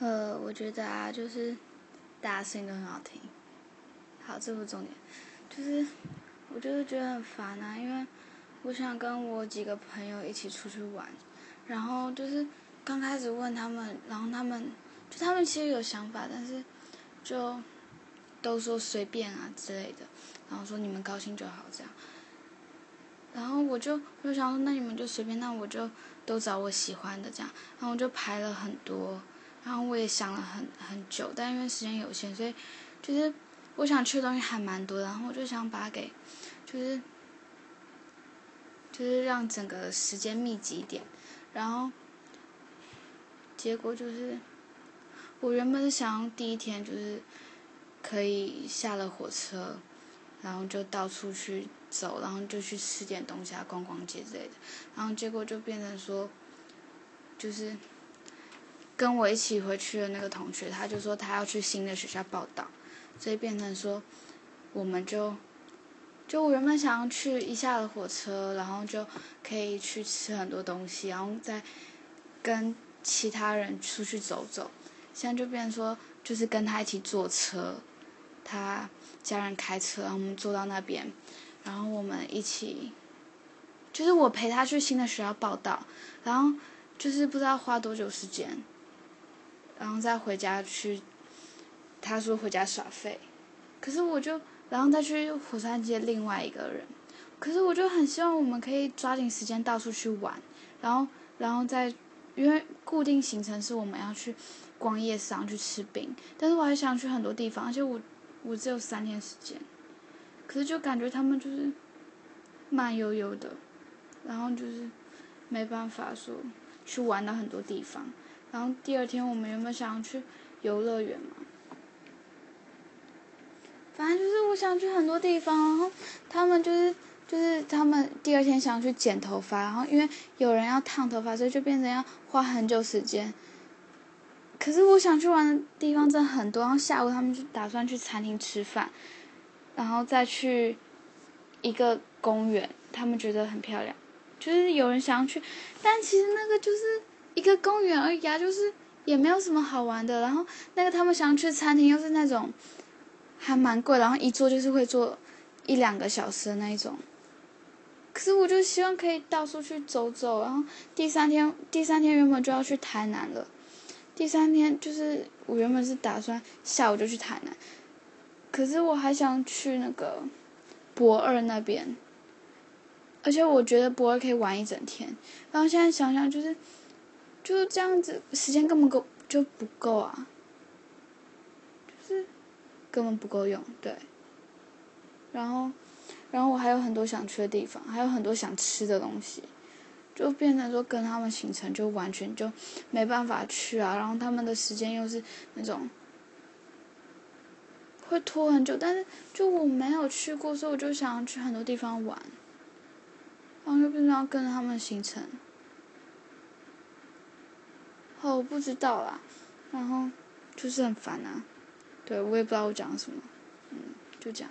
呃，我觉得啊，就是大家声音都很好听。好，这不重点，就是我就是觉得很烦啊，因为我想跟我几个朋友一起出去玩，然后就是刚开始问他们，然后他们就他们其实有想法，但是就都说随便啊之类的，然后说你们高兴就好这样。然后我就我就想说，那你们就随便，那我就都找我喜欢的这样，然后我就排了很多。然后我也想了很很久，但因为时间有限，所以就是我想去的东西还蛮多，然后我就想把它给，就是就是让整个时间密集一点，然后结果就是我原本想第一天就是可以下了火车，然后就到处去走，然后就去吃点东西啊，逛逛街之类的，然后结果就变成说就是。跟我一起回去的那个同学，他就说他要去新的学校报道，所以变成说，我们就，就我原本想要去一下的火车，然后就可以去吃很多东西，然后再跟其他人出去走走。现在就变成说，就是跟他一起坐车，他家人开车，然后我们坐到那边，然后我们一起，就是我陪他去新的学校报道，然后就是不知道花多久时间。然后再回家去，他说回家耍废，可是我就然后再去火山街另外一个人，可是我就很希望我们可以抓紧时间到处去玩，然后然后再因为固定行程是我们要去逛夜市，然后去吃冰，但是我还想去很多地方，而且我我只有三天时间，可是就感觉他们就是慢悠悠的，然后就是没办法说去玩到很多地方。然后第二天我们原本想要去游乐园嘛，反正就是我想去很多地方，然后他们就是就是他们第二天想去剪头发，然后因为有人要烫头发，所以就变成要花很久时间。可是我想去玩的地方真的很多，然后下午他们就打算去餐厅吃饭，然后再去一个公园，他们觉得很漂亮，就是有人想要去，但其实那个就是。一个公园而已啊，就是也没有什么好玩的。然后那个他们想去餐厅，又是那种还蛮贵，然后一坐就是会坐一两个小时的那一种。可是我就希望可以到处去走走。然后第三天，第三天原本就要去台南了。第三天就是我原本是打算下午就去台南，可是我还想去那个博二那边，而且我觉得博二可以玩一整天。然后现在想想就是。就这样子，时间根本够就不够啊，就是根本不够用，对。然后，然后我还有很多想去的地方，还有很多想吃的东西，就变成说跟他们行程就完全就没办法去啊。然后他们的时间又是那种会拖很久，但是就我没有去过，所以我就想去很多地方玩，然后就变成要跟着他们行程。哦，不知道啦，然后就是很烦啊，对我也不知道我讲什么，嗯，就这样。